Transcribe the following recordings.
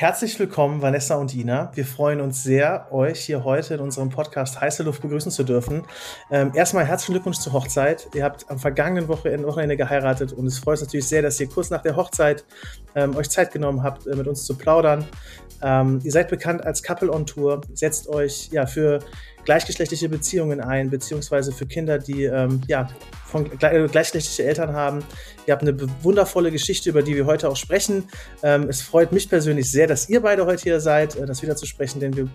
Herzlich willkommen, Vanessa und Ina. Wir freuen uns sehr, euch hier heute in unserem Podcast Heiße Luft begrüßen zu dürfen. Ähm, erstmal herzlichen Glückwunsch zur Hochzeit. Ihr habt am vergangenen Wochenende, Wochenende geheiratet und es freut uns natürlich sehr, dass ihr kurz nach der Hochzeit ähm, euch Zeit genommen habt, äh, mit uns zu plaudern. Ähm, ihr seid bekannt als Couple on Tour, setzt euch ja für gleichgeschlechtliche Beziehungen ein, beziehungsweise für Kinder, die ähm, ja, von äh, gleichgeschlechtliche Eltern haben. Ihr habt eine wundervolle Geschichte, über die wir heute auch sprechen. Ähm, es freut mich persönlich sehr, dass ihr beide heute hier seid, äh, das wieder zu sprechen, denn wir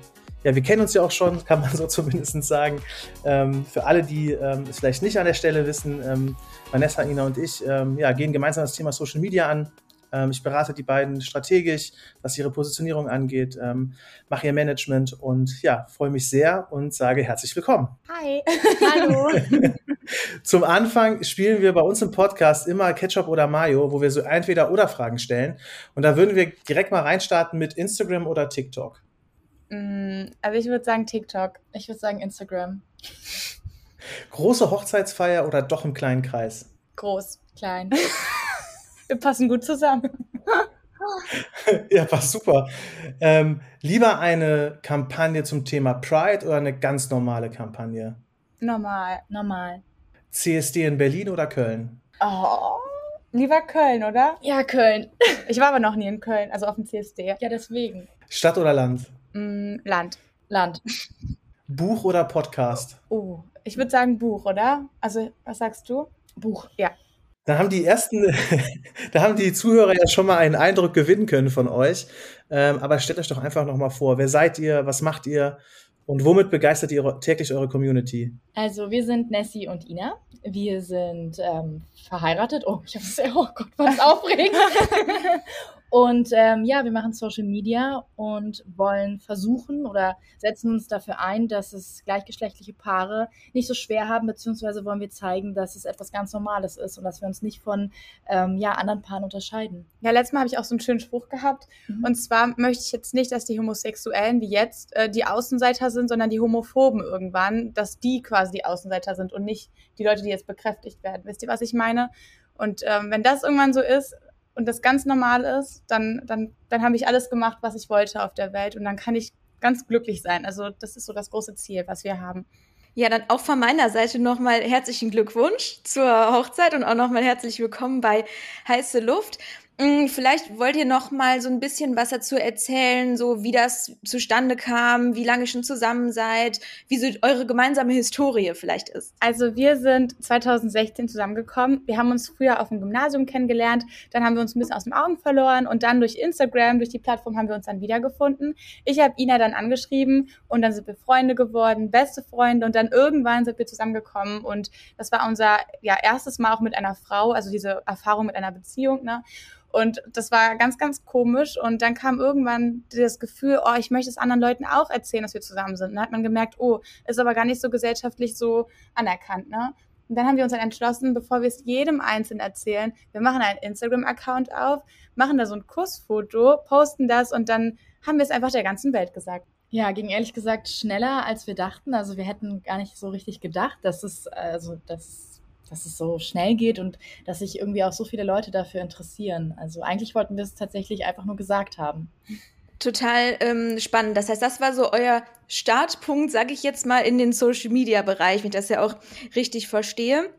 ja, wir kennen uns ja auch schon, kann man so zumindest sagen. Ähm, für alle, die ähm, es vielleicht nicht an der Stelle wissen, ähm, Vanessa, Ina und ich ja, gehen gemeinsam das Thema Social Media an. Ähm, ich berate die beiden strategisch, was ihre Positionierung angeht, ähm, mache ihr Management und ja, freue mich sehr und sage herzlich willkommen. Hi. Hallo. Zum Anfang spielen wir bei uns im Podcast immer Ketchup oder Mayo, wo wir so entweder oder Fragen stellen. Und da würden wir direkt mal reinstarten mit Instagram oder TikTok. Mm, also ich würde sagen TikTok. Ich würde sagen Instagram. Große Hochzeitsfeier oder doch im kleinen Kreis? Groß, klein. Wir passen gut zusammen. ja, passt super. Ähm, lieber eine Kampagne zum Thema Pride oder eine ganz normale Kampagne? Normal, normal. CSD in Berlin oder Köln? Oh, lieber Köln, oder? Ja, Köln. Ich war aber noch nie in Köln, also auf dem CSD. Ja, deswegen. Stadt oder Land? Mm, Land. Land. Buch oder Podcast? Oh, ich würde sagen Buch, oder? Also, was sagst du? Buch. Ja. Da haben die ersten, da haben die Zuhörer ja schon mal einen Eindruck gewinnen können von euch. Ähm, aber stellt euch doch einfach noch mal vor, wer seid ihr, was macht ihr und womit begeistert ihr täglich eure Community? Also wir sind Nessie und Ina. Wir sind ähm, verheiratet. Oh, ich habe es oh Gott, was aufregend. Und ähm, ja, wir machen Social Media und wollen versuchen oder setzen uns dafür ein, dass es gleichgeschlechtliche Paare nicht so schwer haben, beziehungsweise wollen wir zeigen, dass es etwas ganz Normales ist und dass wir uns nicht von ähm, ja, anderen Paaren unterscheiden. Ja, letztes Mal habe ich auch so einen schönen Spruch gehabt. Mhm. Und zwar möchte ich jetzt nicht, dass die Homosexuellen wie jetzt äh, die Außenseiter sind, sondern die Homophoben irgendwann, dass die quasi die Außenseiter sind und nicht die Leute, die jetzt bekräftigt werden. Wisst ihr, was ich meine? Und ähm, wenn das irgendwann so ist, und das ganz normal ist, dann, dann, dann habe ich alles gemacht, was ich wollte auf der Welt und dann kann ich ganz glücklich sein. Also das ist so das große Ziel, was wir haben. Ja, dann auch von meiner Seite nochmal herzlichen Glückwunsch zur Hochzeit und auch nochmal herzlich willkommen bei Heiße Luft. Mm, vielleicht wollt ihr noch mal so ein bisschen was dazu erzählen, so wie das zustande kam, wie lange schon zusammen seid, wie so eure gemeinsame Historie vielleicht ist. Also wir sind 2016 zusammengekommen. Wir haben uns früher auf dem Gymnasium kennengelernt, dann haben wir uns ein bisschen aus den Augen verloren und dann durch Instagram, durch die Plattform haben wir uns dann wiedergefunden. Ich habe Ina dann angeschrieben und dann sind wir Freunde geworden, beste Freunde und dann irgendwann sind wir zusammengekommen und das war unser ja erstes Mal auch mit einer Frau, also diese Erfahrung mit einer Beziehung, ne? Und das war ganz, ganz komisch. Und dann kam irgendwann das Gefühl, oh, ich möchte es anderen Leuten auch erzählen, dass wir zusammen sind. Und dann hat man gemerkt, oh, ist aber gar nicht so gesellschaftlich so anerkannt, ne? Und dann haben wir uns dann entschlossen, bevor wir es jedem einzeln erzählen, wir machen einen Instagram-Account auf, machen da so ein Kussfoto, posten das und dann haben wir es einfach der ganzen Welt gesagt. Ja, ging ehrlich gesagt schneller, als wir dachten. Also wir hätten gar nicht so richtig gedacht, dass es, also, dass dass es so schnell geht und dass sich irgendwie auch so viele Leute dafür interessieren. Also eigentlich wollten wir es tatsächlich einfach nur gesagt haben. Total ähm, spannend. Das heißt, das war so euer Startpunkt, sage ich jetzt mal, in den Social-Media-Bereich, wenn ich das ja auch richtig verstehe.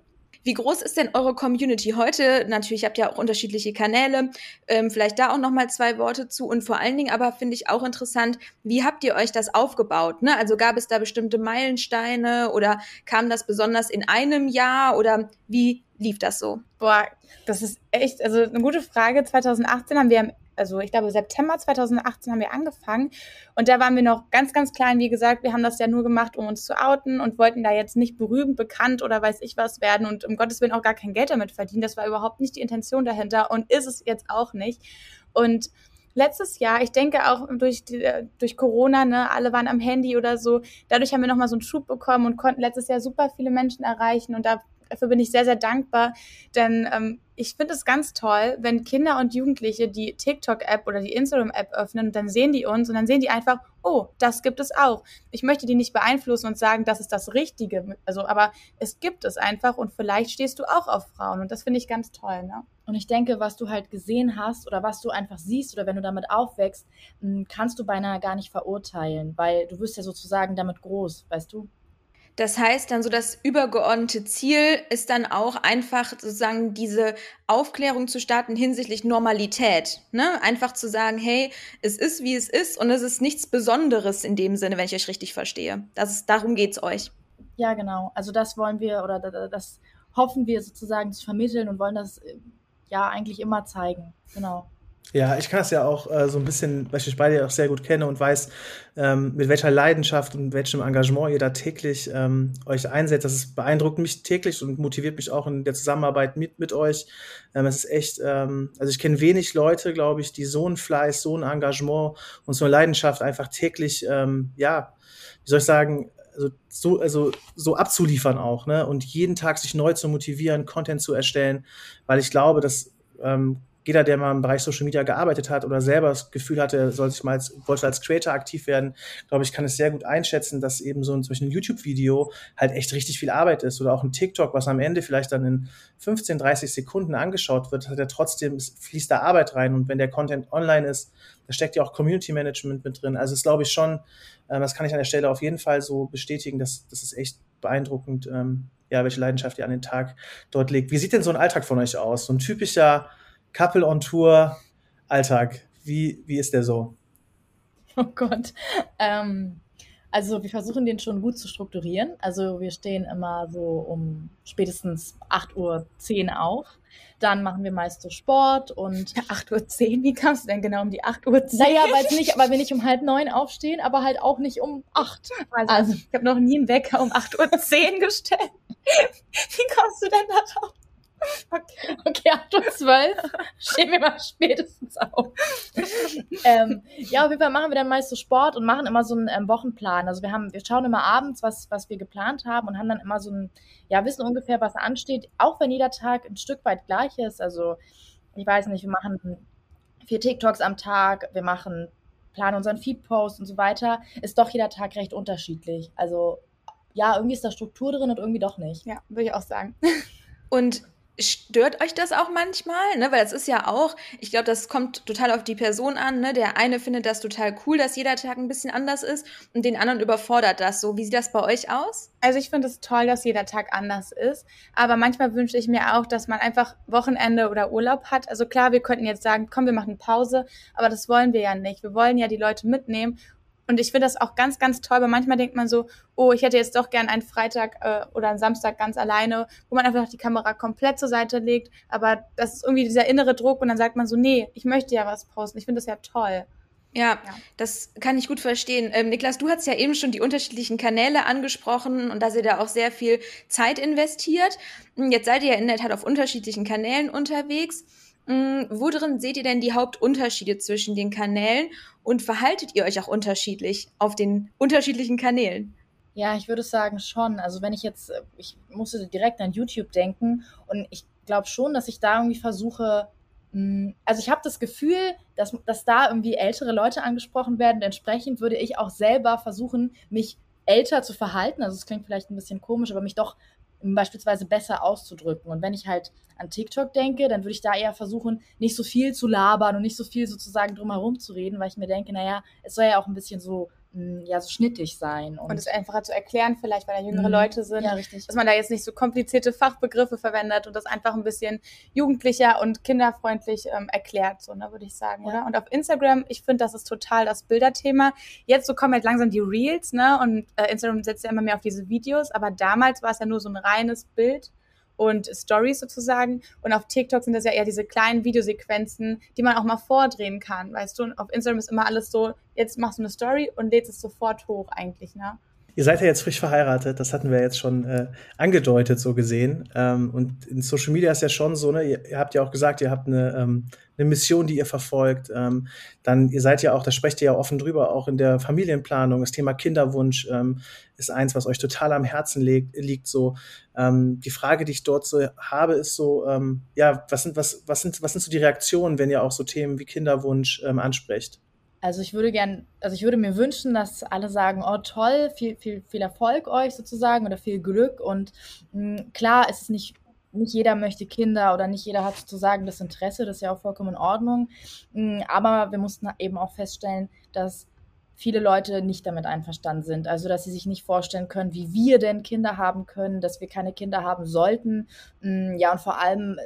Wie groß ist denn eure Community heute? Natürlich habt ihr auch unterschiedliche Kanäle. Ähm, vielleicht da auch noch mal zwei Worte zu. Und vor allen Dingen aber finde ich auch interessant, wie habt ihr euch das aufgebaut? Ne? Also gab es da bestimmte Meilensteine oder kam das besonders in einem Jahr oder wie lief das so? Boah, das ist echt, also eine gute Frage. 2018 haben wir also ich glaube September 2018 haben wir angefangen und da waren wir noch ganz, ganz klein. Wie gesagt, wir haben das ja nur gemacht, um uns zu outen und wollten da jetzt nicht berühmt, bekannt oder weiß ich was werden und um Gottes Willen auch gar kein Geld damit verdienen. Das war überhaupt nicht die Intention dahinter und ist es jetzt auch nicht. Und letztes Jahr, ich denke auch durch, die, durch Corona, ne, alle waren am Handy oder so, dadurch haben wir nochmal so einen Schub bekommen und konnten letztes Jahr super viele Menschen erreichen und da Dafür bin ich sehr, sehr dankbar, denn ähm, ich finde es ganz toll, wenn Kinder und Jugendliche die TikTok-App oder die Instagram-App öffnen und dann sehen die uns und dann sehen die einfach, oh, das gibt es auch. Ich möchte die nicht beeinflussen und sagen, das ist das Richtige. Also, aber es gibt es einfach und vielleicht stehst du auch auf Frauen und das finde ich ganz toll, ne? Und ich denke, was du halt gesehen hast oder was du einfach siehst oder wenn du damit aufwächst, kannst du beinahe gar nicht verurteilen, weil du wirst ja sozusagen damit groß, weißt du? Das heißt dann so, das übergeordnete Ziel ist dann auch einfach sozusagen diese Aufklärung zu starten hinsichtlich Normalität. Ne? Einfach zu sagen, hey, es ist wie es ist und es ist nichts Besonderes in dem Sinne, wenn ich euch richtig verstehe. Das ist, darum geht's euch. Ja, genau. Also das wollen wir oder das hoffen wir sozusagen zu vermitteln und wollen das äh, ja eigentlich immer zeigen. Genau. Ja, ich kann es ja auch äh, so ein bisschen, weil ich euch beide auch sehr gut kenne und weiß, ähm, mit welcher Leidenschaft und welchem Engagement ihr da täglich ähm, euch einsetzt. Das ist, beeindruckt mich täglich und motiviert mich auch in der Zusammenarbeit mit, mit euch. Ähm, es ist echt, ähm, also ich kenne wenig Leute, glaube ich, die so ein Fleiß, so ein Engagement und so eine Leidenschaft einfach täglich, ähm, ja, wie soll ich sagen, also so, also so abzuliefern auch, ne? Und jeden Tag sich neu zu motivieren, Content zu erstellen, weil ich glaube, dass ähm, jeder, der mal im Bereich Social Media gearbeitet hat oder selber das Gefühl hatte, soll sich mal als, wollte als Creator aktiv werden, glaube ich, kann es sehr gut einschätzen, dass eben so ein, zum Beispiel ein YouTube-Video halt echt richtig viel Arbeit ist oder auch ein TikTok, was am Ende vielleicht dann in 15, 30 Sekunden angeschaut wird, hat er trotzdem, fließt da Arbeit rein und wenn der Content online ist, da steckt ja auch Community Management mit drin. Also das glaube ich schon, äh, das kann ich an der Stelle auf jeden Fall so bestätigen, dass das ist echt beeindruckend, ähm, ja, welche Leidenschaft ihr an den Tag dort legt. Wie sieht denn so ein Alltag von euch aus? So ein typischer Couple on Tour Alltag. Wie, wie ist der so? Oh Gott. Ähm, also wir versuchen den schon gut zu strukturieren. Also wir stehen immer so um spätestens 8.10 Uhr auf. Dann machen wir meist so Sport und. Ja, 8.10 Uhr? Wie kamst du denn genau um die 8.10 Uhr? Naja, weil nicht, weil wir nicht um halb neun aufstehen, aber halt auch nicht um 8. Also, also ich habe noch nie einen Wecker um 8.10 Uhr gestellt. Wie kommst du denn da drauf? Okay, okay 8 Uhr 12 stehen wir mal spätestens auf. ähm, ja, auf jeden Fall machen wir dann meist so Sport und machen immer so einen ähm, Wochenplan. Also wir haben, wir schauen immer abends, was, was wir geplant haben und haben dann immer so ein, ja, wissen ungefähr, was ansteht, auch wenn jeder Tag ein Stück weit gleich ist. Also, ich weiß nicht, wir machen vier TikToks am Tag, wir machen, planen unseren Feed-Post und so weiter, ist doch jeder Tag recht unterschiedlich. Also, ja, irgendwie ist da Struktur drin und irgendwie doch nicht. Ja, würde ich auch sagen. Und Stört euch das auch manchmal? Ne? Weil es ist ja auch, ich glaube, das kommt total auf die Person an. Ne? Der eine findet das total cool, dass jeder Tag ein bisschen anders ist und den anderen überfordert das so. Wie sieht das bei euch aus? Also ich finde es toll, dass jeder Tag anders ist. Aber manchmal wünsche ich mir auch, dass man einfach Wochenende oder Urlaub hat. Also klar, wir könnten jetzt sagen, komm, wir machen Pause, aber das wollen wir ja nicht. Wir wollen ja die Leute mitnehmen und ich finde das auch ganz, ganz toll, weil manchmal denkt man so, oh, ich hätte jetzt doch gern einen Freitag äh, oder einen Samstag ganz alleine, wo man einfach die Kamera komplett zur Seite legt. Aber das ist irgendwie dieser innere Druck und dann sagt man so, nee, ich möchte ja was posten. Ich finde das ja toll. Ja, ja, das kann ich gut verstehen. Ähm, Niklas, du hast ja eben schon die unterschiedlichen Kanäle angesprochen und da ihr da auch sehr viel Zeit investiert. Jetzt seid ihr ja in der Tat auf unterschiedlichen Kanälen unterwegs. Mm, wo drin seht ihr denn die Hauptunterschiede zwischen den Kanälen und verhaltet ihr euch auch unterschiedlich auf den unterschiedlichen Kanälen? Ja, ich würde sagen schon. Also wenn ich jetzt, ich musste direkt an YouTube denken und ich glaube schon, dass ich da irgendwie versuche, mm, also ich habe das Gefühl, dass, dass da irgendwie ältere Leute angesprochen werden. Entsprechend würde ich auch selber versuchen, mich älter zu verhalten. Also es klingt vielleicht ein bisschen komisch, aber mich doch beispielsweise besser auszudrücken. Und wenn ich halt an TikTok denke, dann würde ich da eher versuchen, nicht so viel zu labern und nicht so viel sozusagen drumherum zu reden, weil ich mir denke, naja, es soll ja auch ein bisschen so ja, so schnittig sein. Und, und es einfacher zu erklären, vielleicht, weil da jüngere mhm. Leute sind. Ja, richtig. Dass man da jetzt nicht so komplizierte Fachbegriffe verwendet und das einfach ein bisschen jugendlicher und kinderfreundlich ähm, erklärt, so, ne, würde ich sagen, ja. oder? Und auf Instagram, ich finde, das ist total das Bilderthema. Jetzt so kommen halt langsam die Reels, ne, und äh, Instagram setzt ja immer mehr auf diese Videos, aber damals war es ja nur so ein reines Bild und Stories sozusagen. Und auf TikTok sind das ja eher diese kleinen Videosequenzen, die man auch mal vordrehen kann, weißt du? Und auf Instagram ist immer alles so, jetzt machst du eine Story und lädst es sofort hoch eigentlich, ne? Ihr seid ja jetzt frisch verheiratet, das hatten wir jetzt schon äh, angedeutet, so gesehen. Ähm, und in Social Media ist ja schon so, ne, ihr, ihr habt ja auch gesagt, ihr habt eine, ähm, eine Mission, die ihr verfolgt. Ähm, dann, ihr seid ja auch, da sprecht ihr ja offen drüber, auch in der Familienplanung. Das Thema Kinderwunsch ähm, ist eins, was euch total am Herzen liegt. liegt so. Ähm, die Frage, die ich dort so habe, ist so, ähm, ja, was sind, was, was sind, was sind so die Reaktionen, wenn ihr auch so Themen wie Kinderwunsch ähm, ansprecht? Also ich würde gern, also ich würde mir wünschen, dass alle sagen, oh toll, viel, viel, viel Erfolg euch sozusagen oder viel Glück. Und mh, hm, klar, es ist nicht, nicht jeder möchte Kinder oder nicht jeder hat sozusagen das Interesse, das ist ja auch vollkommen in Ordnung. Mh, hm, aber wir mussten eben auch feststellen, dass viele Leute nicht damit einverstanden sind. Also, dass sie sich nicht vorstellen können, wie wir denn Kinder haben können, dass wir keine Kinder haben sollten. Hm, ja, und vor allem,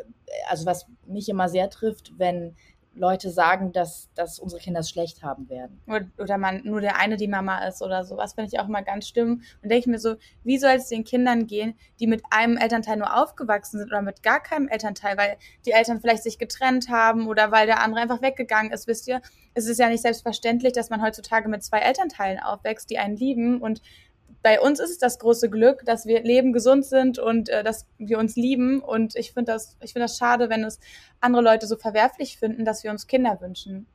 also was mich immer sehr trifft, wenn Leute sagen, dass, dass unsere Kinder es schlecht haben werden. Oder man nur der eine die Mama ist oder sowas, finde ich auch immer ganz schlimm. Und denke ich mir so, wie soll es den Kindern gehen, die mit einem Elternteil nur aufgewachsen sind oder mit gar keinem Elternteil, weil die Eltern vielleicht sich getrennt haben oder weil der andere einfach weggegangen ist, wisst ihr? Es ist ja nicht selbstverständlich, dass man heutzutage mit zwei Elternteilen aufwächst, die einen lieben und bei uns ist es das große Glück, dass wir leben, gesund sind und äh, dass wir uns lieben. Und ich finde das, ich finde das schade, wenn es andere Leute so verwerflich finden, dass wir uns Kinder wünschen.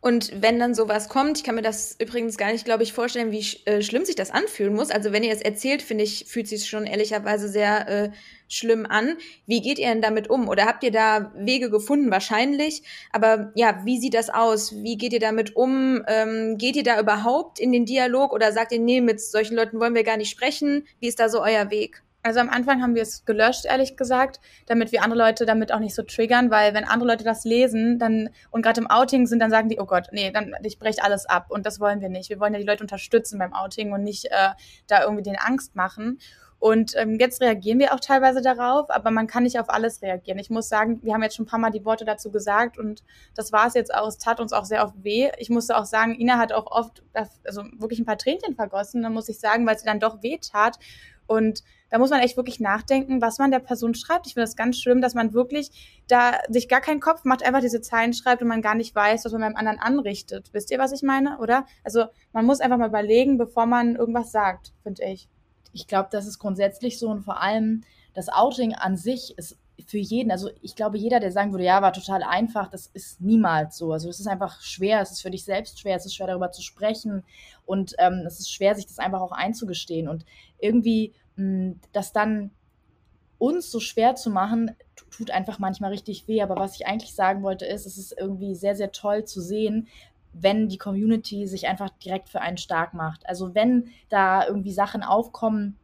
Und wenn dann sowas kommt, ich kann mir das übrigens gar nicht, glaube ich, vorstellen, wie sch äh, schlimm sich das anfühlen muss. Also wenn ihr es erzählt, finde ich, fühlt sich schon ehrlicherweise sehr äh, schlimm an. Wie geht ihr denn damit um? Oder habt ihr da Wege gefunden? Wahrscheinlich. Aber ja, wie sieht das aus? Wie geht ihr damit um? Ähm, geht ihr da überhaupt in den Dialog oder sagt ihr, nee, mit solchen Leuten wollen wir gar nicht sprechen? Wie ist da so euer Weg? Also am Anfang haben wir es gelöscht, ehrlich gesagt, damit wir andere Leute damit auch nicht so triggern, weil wenn andere Leute das lesen dann und gerade im Outing sind, dann sagen die, oh Gott, nee, dann ich breche alles ab und das wollen wir nicht. Wir wollen ja die Leute unterstützen beim Outing und nicht äh, da irgendwie den Angst machen. Und ähm, jetzt reagieren wir auch teilweise darauf, aber man kann nicht auf alles reagieren. Ich muss sagen, wir haben jetzt schon ein paar Mal die Worte dazu gesagt und das war es jetzt auch. Es tat uns auch sehr oft weh. Ich musste auch sagen, Ina hat auch oft, also wirklich ein paar Tränchen vergossen, dann muss ich sagen, weil sie dann doch weh tat. Und da muss man echt wirklich nachdenken, was man der Person schreibt. Ich finde das ganz schlimm, dass man wirklich da sich gar keinen Kopf macht, einfach diese Zeilen schreibt und man gar nicht weiß, was man beim anderen anrichtet. Wisst ihr, was ich meine, oder? Also man muss einfach mal überlegen, bevor man irgendwas sagt, finde ich. Ich glaube, das ist grundsätzlich so und vor allem das Outing an sich ist für jeden, also ich glaube, jeder, der sagen würde, ja, war total einfach, das ist niemals so. Also es ist einfach schwer, es ist für dich selbst schwer, es ist schwer darüber zu sprechen und ähm, es ist schwer, sich das einfach auch einzugestehen. Und irgendwie das dann uns so schwer zu machen, tut einfach manchmal richtig weh. Aber was ich eigentlich sagen wollte, ist, es ist irgendwie sehr, sehr toll zu sehen, wenn die Community sich einfach direkt für einen stark macht. Also wenn da irgendwie Sachen aufkommen,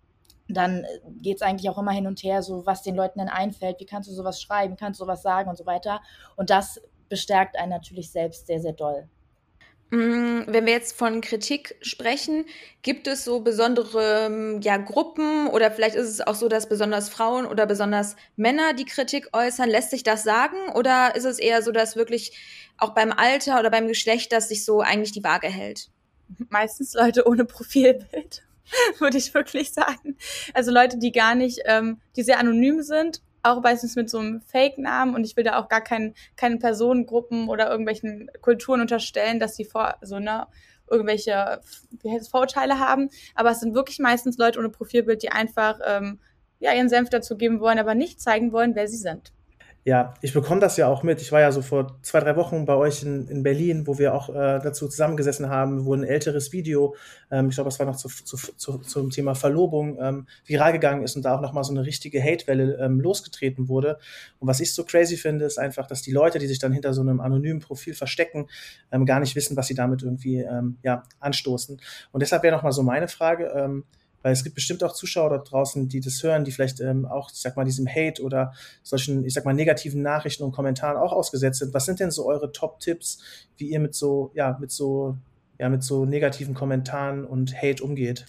dann geht es eigentlich auch immer hin und her, so was den Leuten dann einfällt, wie kannst du sowas schreiben, kannst du sowas sagen und so weiter. Und das bestärkt einen natürlich selbst sehr, sehr doll. Mm, wenn wir jetzt von Kritik sprechen, gibt es so besondere ähm, ja, Gruppen oder vielleicht ist es auch so, dass besonders Frauen oder besonders Männer die Kritik äußern? Lässt sich das sagen oder ist es eher so, dass wirklich auch beim Alter oder beim Geschlecht das sich so eigentlich die Waage hält? Meistens Leute ohne Profilbild, würde ich wirklich sagen. Also Leute, die gar nicht, ähm, die sehr anonym sind auch meistens mit so einem Fake-Namen und ich will da auch gar keinen keine Personengruppen oder irgendwelchen Kulturen unterstellen, dass sie vor so ne irgendwelche wie heißt es, Vorurteile haben. Aber es sind wirklich meistens Leute ohne Profilbild, die einfach ähm, ja ihren Senf dazu geben wollen, aber nicht zeigen wollen, wer sie sind. Ja, ich bekomme das ja auch mit. Ich war ja so vor zwei, drei Wochen bei euch in, in Berlin, wo wir auch äh, dazu zusammengesessen haben, wo ein älteres Video, ähm, ich glaube, das war noch zu, zu, zu, zum Thema Verlobung, ähm, viral gegangen ist und da auch nochmal so eine richtige Hatewelle ähm, losgetreten wurde. Und was ich so crazy finde, ist einfach, dass die Leute, die sich dann hinter so einem anonymen Profil verstecken, ähm, gar nicht wissen, was sie damit irgendwie ähm, ja, anstoßen. Und deshalb wäre nochmal so meine Frage, ähm, weil es gibt bestimmt auch Zuschauer da draußen, die das hören, die vielleicht ähm, auch, ich sag mal, diesem Hate oder solchen, ich sag mal, negativen Nachrichten und Kommentaren auch ausgesetzt sind. Was sind denn so eure Top-Tipps, wie ihr mit so, ja, mit so, ja, mit so negativen Kommentaren und Hate umgeht?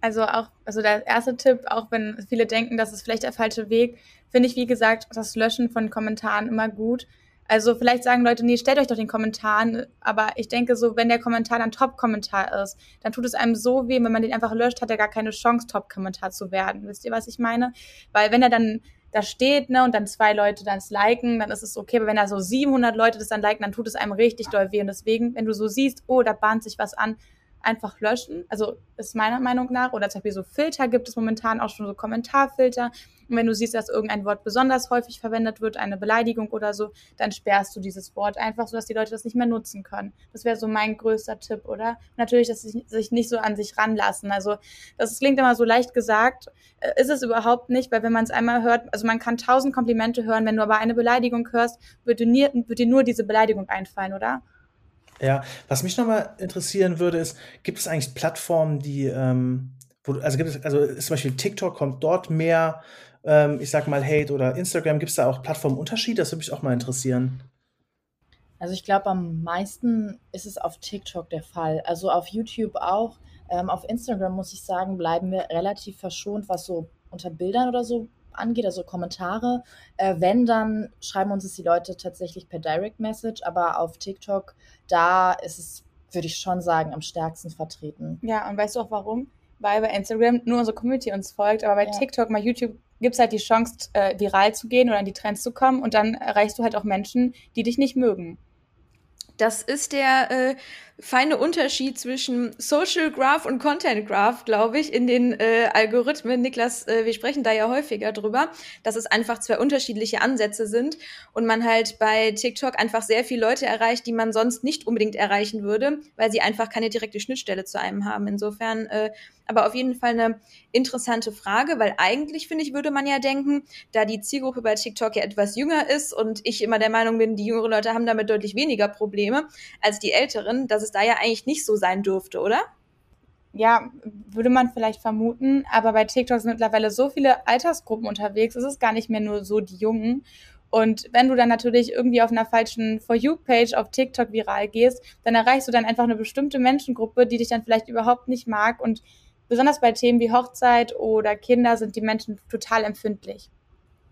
Also auch, also der erste Tipp, auch wenn viele denken, das ist vielleicht der falsche Weg, finde ich, wie gesagt, das Löschen von Kommentaren immer gut. Also vielleicht sagen Leute, nee, stellt euch doch den Kommentar, aber ich denke so, wenn der Kommentar dann Top-Kommentar ist, dann tut es einem so weh, wenn man den einfach löscht, hat er gar keine Chance, Top-Kommentar zu werden. Wisst ihr, was ich meine? Weil wenn er dann da steht, ne, und dann zwei Leute dann es liken, dann ist es okay, aber wenn da so 700 Leute das dann liken, dann tut es einem richtig doll weh und deswegen, wenn du so siehst, oh, da bahnt sich was an, einfach löschen. Also ist meiner Meinung nach, oder zum Beispiel so Filter gibt es momentan auch schon so Kommentarfilter. Und wenn du siehst, dass irgendein Wort besonders häufig verwendet wird, eine Beleidigung oder so, dann sperrst du dieses Wort einfach, sodass die Leute das nicht mehr nutzen können. Das wäre so mein größter Tipp, oder? Natürlich, dass sie sich nicht so an sich ranlassen. Also das klingt immer so leicht gesagt, äh, ist es überhaupt nicht, weil wenn man es einmal hört, also man kann tausend Komplimente hören, wenn du aber eine Beleidigung hörst, wird dir, wird dir nur diese Beleidigung einfallen, oder? Ja, was mich nochmal interessieren würde, ist, gibt es eigentlich Plattformen, die, ähm, wo, also gibt es, also zum Beispiel TikTok, kommt dort mehr, ähm, ich sag mal, Hate oder Instagram, gibt es da auch Plattformunterschiede? Das würde mich auch mal interessieren. Also ich glaube, am meisten ist es auf TikTok der Fall. Also auf YouTube auch. Ähm, auf Instagram muss ich sagen, bleiben wir relativ verschont, was so unter Bildern oder so angeht, also Kommentare. Äh, wenn, dann schreiben uns es die Leute tatsächlich per Direct Message, aber auf TikTok, da ist es, würde ich schon sagen, am stärksten vertreten. Ja, und weißt du auch warum? Weil bei Instagram nur unsere Community uns folgt, aber bei ja. TikTok, bei YouTube gibt es halt die Chance, äh, viral zu gehen oder in die Trends zu kommen und dann erreichst du halt auch Menschen, die dich nicht mögen. Das ist der äh, feine Unterschied zwischen Social Graph und Content Graph, glaube ich, in den äh, Algorithmen. Niklas, äh, wir sprechen da ja häufiger drüber, dass es einfach zwei unterschiedliche Ansätze sind und man halt bei TikTok einfach sehr viele Leute erreicht, die man sonst nicht unbedingt erreichen würde, weil sie einfach keine direkte Schnittstelle zu einem haben. Insofern äh, aber auf jeden Fall eine interessante Frage, weil eigentlich, finde ich, würde man ja denken, da die Zielgruppe bei TikTok ja etwas jünger ist und ich immer der Meinung bin, die jüngeren Leute haben damit deutlich weniger Probleme als die älteren, dass es da ja eigentlich nicht so sein dürfte, oder? Ja, würde man vielleicht vermuten, aber bei TikTok sind mittlerweile so viele Altersgruppen unterwegs, es ist gar nicht mehr nur so die Jungen. Und wenn du dann natürlich irgendwie auf einer falschen For You-Page auf TikTok viral gehst, dann erreichst du dann einfach eine bestimmte Menschengruppe, die dich dann vielleicht überhaupt nicht mag. Und besonders bei Themen wie Hochzeit oder Kinder sind die Menschen total empfindlich.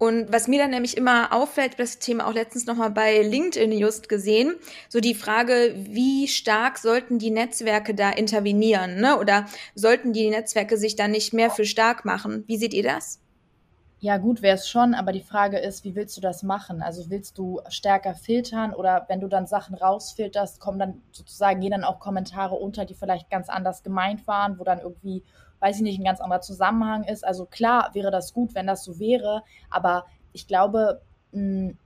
Und was mir dann nämlich immer auffällt, das Thema auch letztens nochmal bei LinkedIn just gesehen, so die Frage, wie stark sollten die Netzwerke da intervenieren, ne? Oder sollten die Netzwerke sich da nicht mehr für stark machen? Wie seht ihr das? Ja, gut wäre es schon, aber die Frage ist, wie willst du das machen? Also willst du stärker filtern oder wenn du dann Sachen rausfilterst, kommen dann sozusagen, gehen dann auch Kommentare unter, die vielleicht ganz anders gemeint waren, wo dann irgendwie weiß ich nicht, ein ganz anderer Zusammenhang ist. Also klar wäre das gut, wenn das so wäre, aber ich glaube, hm,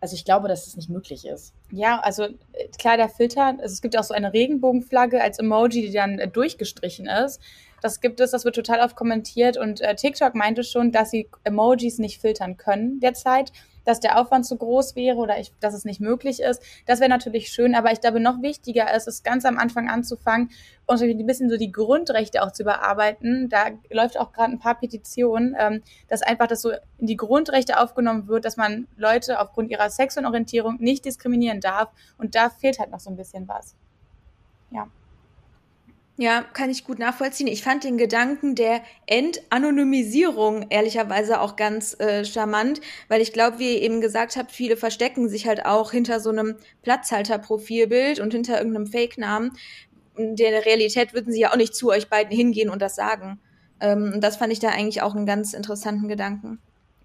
also ich glaube, dass es nicht möglich ist. Ja, also äh, klar, der Filter, also es gibt auch so eine Regenbogenflagge als Emoji, die dann äh, durchgestrichen ist. Das gibt es, das wird total oft kommentiert und äh, TikTok meinte schon, dass sie Emojis nicht filtern können derzeit dass der Aufwand zu groß wäre oder ich, dass es nicht möglich ist. Das wäre natürlich schön, aber ich glaube, noch wichtiger ist es, ganz am Anfang anzufangen und ein bisschen so die Grundrechte auch zu überarbeiten. Da läuft auch gerade ein paar Petitionen, ähm, dass einfach das so in die Grundrechte aufgenommen wird, dass man Leute aufgrund ihrer sexuellen Orientierung nicht diskriminieren darf. Und da fehlt halt noch so ein bisschen was. Ja. Ja, kann ich gut nachvollziehen. Ich fand den Gedanken der Entanonymisierung ehrlicherweise auch ganz äh, charmant, weil ich glaube, wie ihr eben gesagt habt, viele verstecken sich halt auch hinter so einem Platzhalter-Profilbild und hinter irgendeinem Fake-Namen. In der Realität würden sie ja auch nicht zu euch beiden hingehen und das sagen. Ähm, das fand ich da eigentlich auch einen ganz interessanten Gedanken.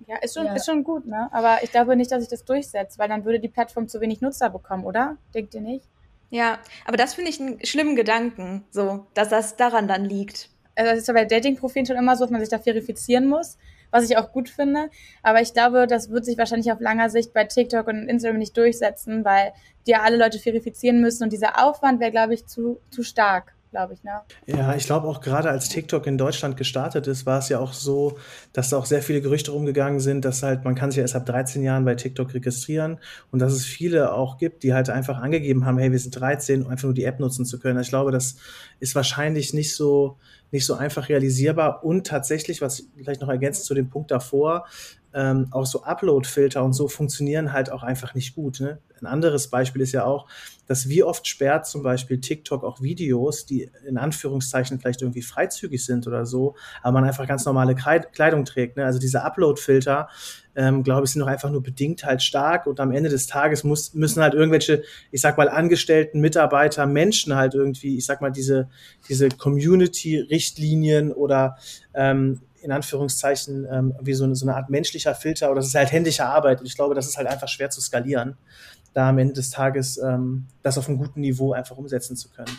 Ja, ist schon, ja. ist schon gut, ne? Aber ich glaube nicht, dass sich das durchsetzt, weil dann würde die Plattform zu wenig Nutzer bekommen, oder? Denkt ihr nicht? Ja, aber das finde ich einen schlimmen Gedanken, so, dass das daran dann liegt. Also das ist ja bei Dating-Profilen schon immer so, dass man sich da verifizieren muss, was ich auch gut finde. Aber ich glaube, das wird sich wahrscheinlich auf langer Sicht bei TikTok und Instagram nicht durchsetzen, weil die ja alle Leute verifizieren müssen und dieser Aufwand wäre, glaube ich, zu, zu stark glaube ich. Ne? Ja, ich glaube auch gerade als TikTok in Deutschland gestartet ist, war es ja auch so, dass da auch sehr viele Gerüchte rumgegangen sind, dass halt, man kann sich erst ab 13 Jahren bei TikTok registrieren und dass es viele auch gibt, die halt einfach angegeben haben, hey, wir sind 13, um einfach nur die App nutzen zu können. Also ich glaube, das ist wahrscheinlich nicht so, nicht so einfach realisierbar und tatsächlich, was vielleicht noch ergänzt zu dem Punkt davor, ähm, auch so Upload-Filter und so funktionieren halt auch einfach nicht gut. Ne? Ein anderes Beispiel ist ja auch, dass wie oft sperrt zum Beispiel TikTok auch Videos, die in Anführungszeichen vielleicht irgendwie freizügig sind oder so, aber man einfach ganz normale Kleidung trägt. Ne? Also diese Upload-Filter, ähm, glaube ich, sind doch einfach nur bedingt halt stark und am Ende des Tages muss, müssen halt irgendwelche, ich sag mal, Angestellten, Mitarbeiter, Menschen halt irgendwie, ich sag mal, diese, diese Community-Richtlinien oder ähm, in Anführungszeichen ähm, wie so eine, so eine Art menschlicher Filter oder das ist halt händische Arbeit und ich glaube, das ist halt einfach schwer zu skalieren da am Ende des Tages ähm, das auf einem guten Niveau einfach umsetzen zu können.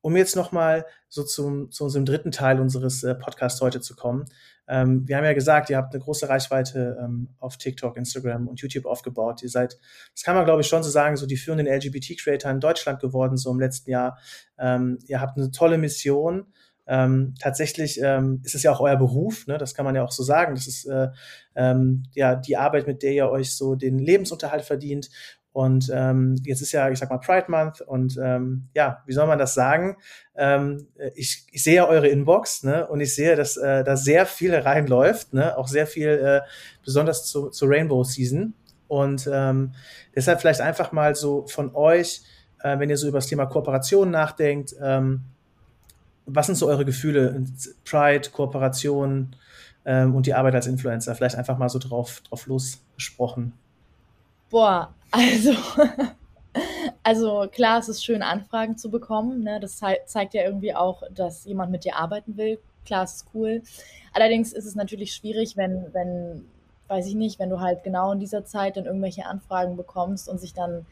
um jetzt nochmal so zum, zu unserem dritten Teil unseres äh, Podcasts heute zu kommen. Ähm, wir haben ja gesagt, ihr habt eine große Reichweite ähm, auf TikTok, Instagram und YouTube aufgebaut. Ihr seid, das kann man glaube ich schon so sagen, so die führenden LGBT-Creator in Deutschland geworden, so im letzten Jahr. Ähm, ihr habt eine tolle Mission. Ähm, tatsächlich ähm, ist es ja auch euer Beruf, ne? das kann man ja auch so sagen. Das ist äh, ähm, ja die Arbeit, mit der ihr euch so den Lebensunterhalt verdient. Und ähm, jetzt ist ja, ich sag mal, Pride Month und ähm, ja, wie soll man das sagen? Ähm, ich, ich sehe ja eure Inbox ne, und ich sehe, dass äh, da sehr viel reinläuft, ne, auch sehr viel, äh, besonders zu, zu Rainbow Season. Und ähm, deshalb vielleicht einfach mal so von euch, äh, wenn ihr so über das Thema Kooperation nachdenkt, ähm, was sind so eure Gefühle? Pride, Kooperation ähm, und die Arbeit als Influencer? Vielleicht einfach mal so drauf, drauf losgesprochen. Boah, also, also klar, es ist schön, Anfragen zu bekommen. Ne? Das ze zeigt ja irgendwie auch, dass jemand mit dir arbeiten will. Klar, es ist cool. Allerdings ist es natürlich schwierig, wenn, wenn, weiß ich nicht, wenn du halt genau in dieser Zeit dann irgendwelche Anfragen bekommst und sich dann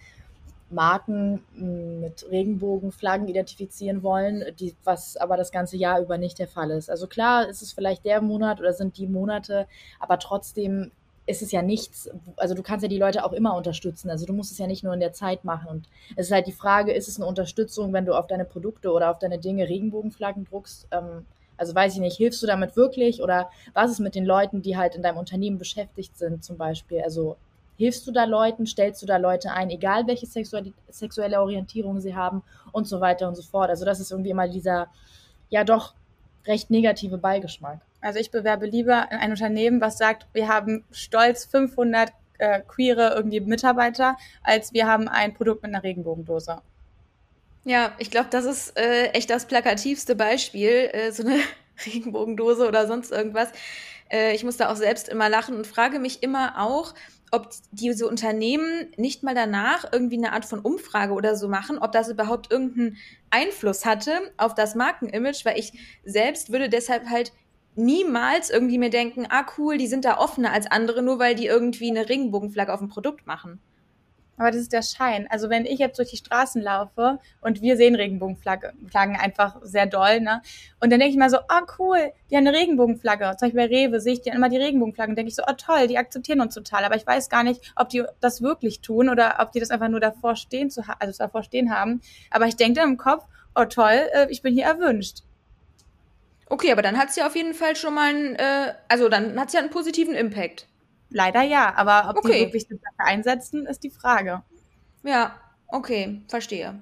Marken hm, mit Regenbogenflaggen identifizieren wollen, die, was aber das ganze Jahr über nicht der Fall ist. Also klar, ist es vielleicht der Monat oder sind die Monate, aber trotzdem ist es ja nichts, also du kannst ja die Leute auch immer unterstützen. Also du musst es ja nicht nur in der Zeit machen. Und es ist halt die Frage, ist es eine Unterstützung, wenn du auf deine Produkte oder auf deine Dinge Regenbogenflaggen druckst? Ähm, also weiß ich nicht, hilfst du damit wirklich? Oder was ist mit den Leuten, die halt in deinem Unternehmen beschäftigt sind, zum Beispiel? Also hilfst du da Leuten, stellst du da Leute ein, egal welche sexuelle, sexuelle Orientierung sie haben und so weiter und so fort. Also das ist irgendwie immer dieser, ja doch, recht negative Beigeschmack. Also ich bewerbe lieber in ein Unternehmen, was sagt, wir haben stolz 500 äh, queere irgendwie Mitarbeiter, als wir haben ein Produkt mit einer Regenbogendose. Ja, ich glaube, das ist äh, echt das plakativste Beispiel, äh, so eine Regenbogendose oder sonst irgendwas. Äh, ich muss da auch selbst immer lachen und frage mich immer auch, ob diese Unternehmen nicht mal danach irgendwie eine Art von Umfrage oder so machen, ob das überhaupt irgendeinen Einfluss hatte auf das Markenimage, weil ich selbst würde deshalb halt niemals irgendwie mir denken, ah cool, die sind da offener als andere, nur weil die irgendwie eine Regenbogenflagge auf dem Produkt machen. Aber das ist der Schein. Also wenn ich jetzt durch die Straßen laufe und wir sehen Regenbogenflaggen einfach sehr doll, ne? Und dann denke ich mal so, ah oh, cool, die haben eine Regenbogenflagge. Zum Beispiel bei Rewe sehe ich die immer die Regenbogenflaggen. Denke ich so, oh toll, die akzeptieren uns total. Aber ich weiß gar nicht, ob die das wirklich tun oder ob die das einfach nur davor stehen zu also davor stehen haben. Aber ich denke dann im Kopf, oh toll, äh, ich bin hier erwünscht. Okay, aber dann hat es ja auf jeden Fall schon mal einen, äh, also dann hat es ja einen positiven Impact. Leider ja, aber ob okay. die wirklich das einsetzen, ist die Frage. Ja, okay, verstehe.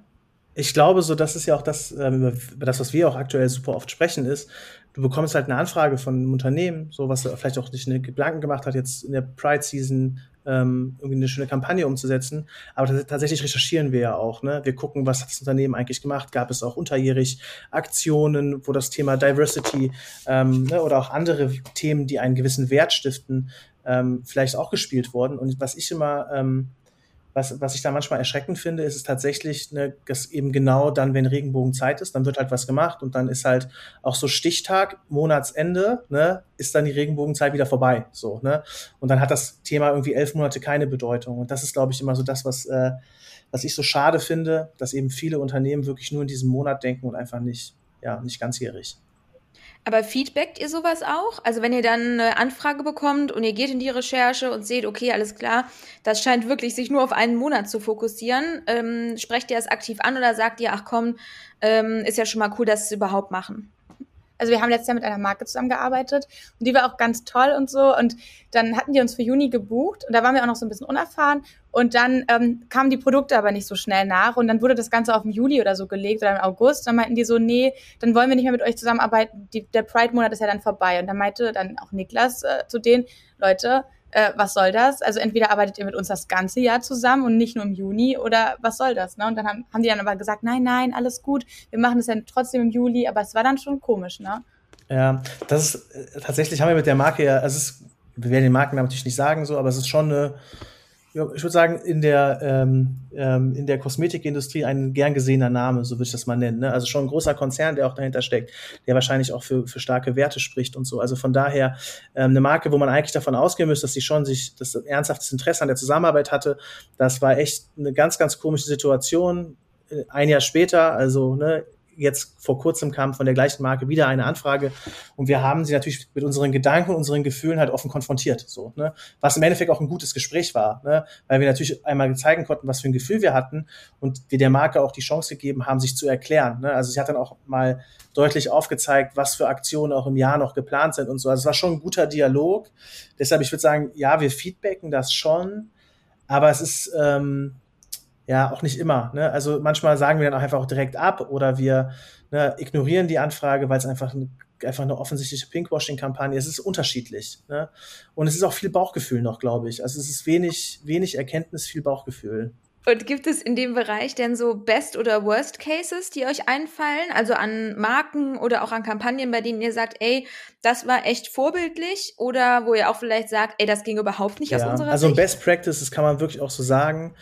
Ich glaube, so das ist ja auch das, ähm, über das, was wir auch aktuell super oft sprechen, ist, du bekommst halt eine Anfrage von einem Unternehmen, so was vielleicht auch nicht eine Gedanken gemacht hat, jetzt in der Pride Season ähm, irgendwie eine schöne Kampagne umzusetzen. Aber tatsächlich recherchieren wir ja auch. Ne? Wir gucken, was hat das Unternehmen eigentlich gemacht? Gab es auch unterjährig Aktionen, wo das Thema Diversity ähm, ne, oder auch andere Themen, die einen gewissen Wert stiften, ähm, vielleicht auch gespielt worden. Und was ich immer, ähm, was, was ich da manchmal erschreckend finde, ist es tatsächlich, ne, dass eben genau dann, wenn Regenbogenzeit ist, dann wird halt was gemacht und dann ist halt auch so Stichtag, Monatsende, ne, ist dann die Regenbogenzeit wieder vorbei. So, ne? Und dann hat das Thema irgendwie elf Monate keine Bedeutung. Und das ist, glaube ich, immer so das, was, äh, was ich so schade finde, dass eben viele Unternehmen wirklich nur in diesem Monat denken und einfach nicht, ja, nicht ganzjährig. Aber feedbackt ihr sowas auch? Also wenn ihr dann eine Anfrage bekommt und ihr geht in die Recherche und seht, okay, alles klar, das scheint wirklich sich nur auf einen Monat zu fokussieren, ähm, sprecht ihr es aktiv an oder sagt ihr, ach komm, ähm, ist ja schon mal cool, dass sie es überhaupt machen? Also wir haben letztes Jahr mit einer Marke zusammengearbeitet und die war auch ganz toll und so. Und dann hatten die uns für Juni gebucht und da waren wir auch noch so ein bisschen unerfahren. Und dann ähm, kamen die Produkte aber nicht so schnell nach und dann wurde das Ganze auf den Juli oder so gelegt oder im August. Dann meinten die so, nee, dann wollen wir nicht mehr mit euch zusammenarbeiten. Die, der Pride-Monat ist ja dann vorbei. Und dann meinte dann auch Niklas äh, zu denen, Leute, äh, was soll das? Also entweder arbeitet ihr mit uns das ganze Jahr zusammen und nicht nur im Juni oder was soll das? Ne? Und dann haben, haben die dann aber gesagt, nein, nein, alles gut, wir machen das ja trotzdem im Juli, aber es war dann schon komisch, ne? Ja, das ist äh, tatsächlich haben wir mit der Marke ja, also es ist, wir werden den Markennamen natürlich nicht sagen so, aber es ist schon eine ich würde sagen, in der, ähm, ähm, in der Kosmetikindustrie ein gern gesehener Name, so würde ich das mal nennen. Ne? Also schon ein großer Konzern, der auch dahinter steckt, der wahrscheinlich auch für, für starke Werte spricht und so. Also von daher ähm, eine Marke, wo man eigentlich davon ausgehen müsste, dass sie schon sich das ernsthaftes Interesse an der Zusammenarbeit hatte. Das war echt eine ganz, ganz komische Situation. Ein Jahr später, also ne, jetzt vor kurzem kam von der gleichen Marke wieder eine Anfrage und wir haben sie natürlich mit unseren Gedanken unseren Gefühlen halt offen konfrontiert, so, ne? Was im Endeffekt auch ein gutes Gespräch war, ne? Weil wir natürlich einmal zeigen konnten, was für ein Gefühl wir hatten und wir der Marke auch die Chance gegeben haben, sich zu erklären, ne? Also sie hat dann auch mal deutlich aufgezeigt, was für Aktionen auch im Jahr noch geplant sind und so. Also es war schon ein guter Dialog. Deshalb, ich würde sagen, ja, wir feedbacken das schon, aber es ist ähm, ja auch nicht immer. Ne? Also manchmal sagen wir dann auch einfach auch direkt ab oder wir ne, ignorieren die Anfrage, weil es einfach eine, einfach eine offensichtliche Pinkwashing-Kampagne ist. Es ist unterschiedlich. Ne? Und es ist auch viel Bauchgefühl noch, glaube ich. Also es ist wenig, wenig Erkenntnis, viel Bauchgefühl. Und gibt es in dem Bereich denn so Best- oder Worst-Cases, die euch einfallen? Also an Marken oder auch an Kampagnen, bei denen ihr sagt, ey, das war echt vorbildlich? Oder wo ihr auch vielleicht sagt, ey, das ging überhaupt nicht ja, aus unserer also Sicht? Also Best Practice, das kann man wirklich auch so sagen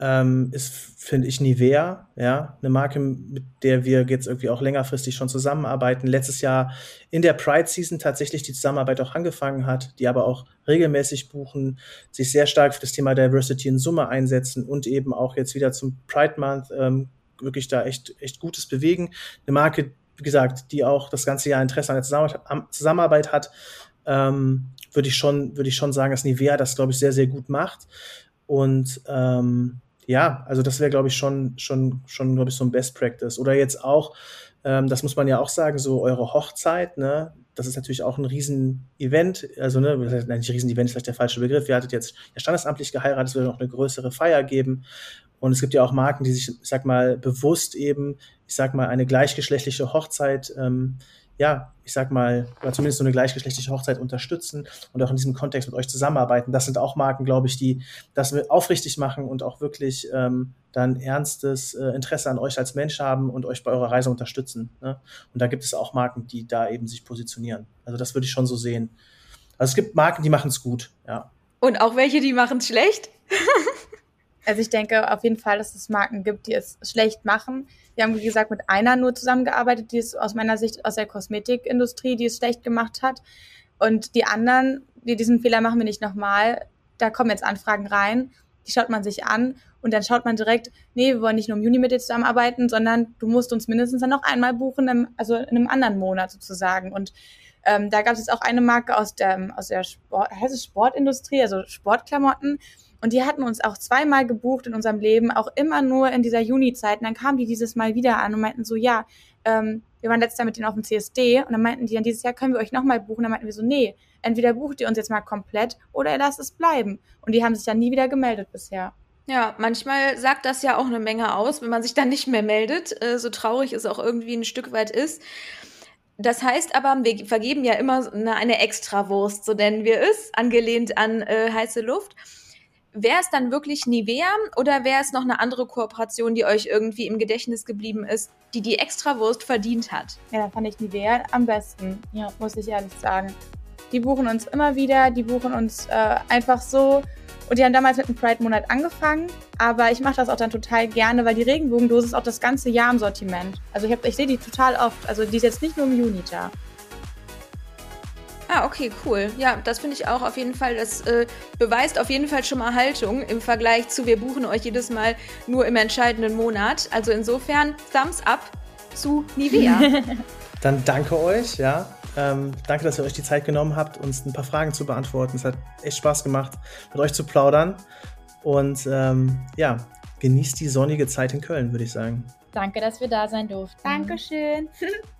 ähm, ist, finde ich, Nivea, ja, eine Marke, mit der wir jetzt irgendwie auch längerfristig schon zusammenarbeiten. Letztes Jahr in der Pride Season tatsächlich die Zusammenarbeit auch angefangen hat, die aber auch regelmäßig buchen, sich sehr stark für das Thema Diversity in Summe einsetzen und eben auch jetzt wieder zum Pride Month ähm, wirklich da echt, echt Gutes bewegen. Eine Marke, wie gesagt, die auch das ganze Jahr Interesse an der Zusammenarbeit hat, ähm, würde ich schon, würde ich schon sagen, dass Nivea das, glaube ich, sehr, sehr gut macht. Und ähm, ja, also das wäre, glaube ich, schon, schon, schon, glaube ich, so ein Best Practice. Oder jetzt auch, ähm, das muss man ja auch sagen, so eure Hochzeit, ne? Das ist natürlich auch ein Riesen-Event. Also, ne, nein, nicht Riesen-Event ist vielleicht der falsche Begriff. Wir hattet jetzt ja standesamtlich geheiratet, es wird noch eine größere Feier geben. Und es gibt ja auch Marken, die sich, ich sag mal, bewusst eben, ich sag mal, eine gleichgeschlechtliche Hochzeit ähm, ja, ich sag mal, oder zumindest so eine gleichgeschlechtliche Hochzeit unterstützen und auch in diesem Kontext mit euch zusammenarbeiten. Das sind auch Marken, glaube ich, die das aufrichtig machen und auch wirklich ähm, dann ernstes äh, Interesse an euch als Mensch haben und euch bei eurer Reise unterstützen. Ne? Und da gibt es auch Marken, die da eben sich positionieren. Also das würde ich schon so sehen. Also es gibt Marken, die machen es gut, ja. Und auch welche, die machen es schlecht? also ich denke auf jeden Fall, dass es Marken gibt, die es schlecht machen wir haben, wie gesagt, mit einer nur zusammengearbeitet, die es aus meiner Sicht aus der Kosmetikindustrie, die es schlecht gemacht hat. Und die anderen, die diesen Fehler machen wir nicht nochmal. Da kommen jetzt Anfragen rein, die schaut man sich an und dann schaut man direkt, nee, wir wollen nicht nur im Juni mit dir zusammenarbeiten, sondern du musst uns mindestens dann noch einmal buchen, also in einem anderen Monat sozusagen. Und ähm, da gab es jetzt auch eine Marke aus der, aus der Sport, heißt es Sportindustrie, also Sportklamotten. Und die hatten uns auch zweimal gebucht in unserem Leben, auch immer nur in dieser Juni-Zeit. Und dann kamen die dieses Mal wieder an und meinten so, ja, ähm, wir waren letztes Jahr mit denen auf dem CSD und dann meinten die dann dieses Jahr können wir euch nochmal buchen. Dann meinten wir so, nee, entweder bucht ihr uns jetzt mal komplett oder ihr lasst es bleiben. Und die haben sich dann nie wieder gemeldet bisher. Ja, manchmal sagt das ja auch eine Menge aus, wenn man sich dann nicht mehr meldet, äh, so traurig es auch irgendwie ein Stück weit ist. Das heißt aber, wir vergeben ja immer eine, eine Extrawurst, so nennen wir es, angelehnt an äh, heiße Luft. Wäre es dann wirklich Nivea oder wäre es noch eine andere Kooperation, die euch irgendwie im Gedächtnis geblieben ist, die die Extrawurst verdient hat? Ja, da fand ich Nivea am besten, ja, muss ich ehrlich sagen. Die buchen uns immer wieder, die buchen uns äh, einfach so. Und die haben damals mit dem Pride-Monat angefangen, aber ich mache das auch dann total gerne, weil die Regenbogendose ist auch das ganze Jahr im Sortiment. Also ich, ich sehe die total oft. Also die ist jetzt nicht nur im Juni da. Ah, okay, cool. Ja, das finde ich auch auf jeden Fall. Das äh, beweist auf jeden Fall schon mal Haltung im Vergleich zu, wir buchen euch jedes Mal nur im entscheidenden Monat. Also insofern, Thumbs up zu Nivea. Dann danke euch, ja. Ähm, danke, dass ihr euch die Zeit genommen habt, uns ein paar Fragen zu beantworten. Es hat echt Spaß gemacht, mit euch zu plaudern. Und ähm, ja, genießt die sonnige Zeit in Köln, würde ich sagen. Danke, dass wir da sein durften. Dankeschön.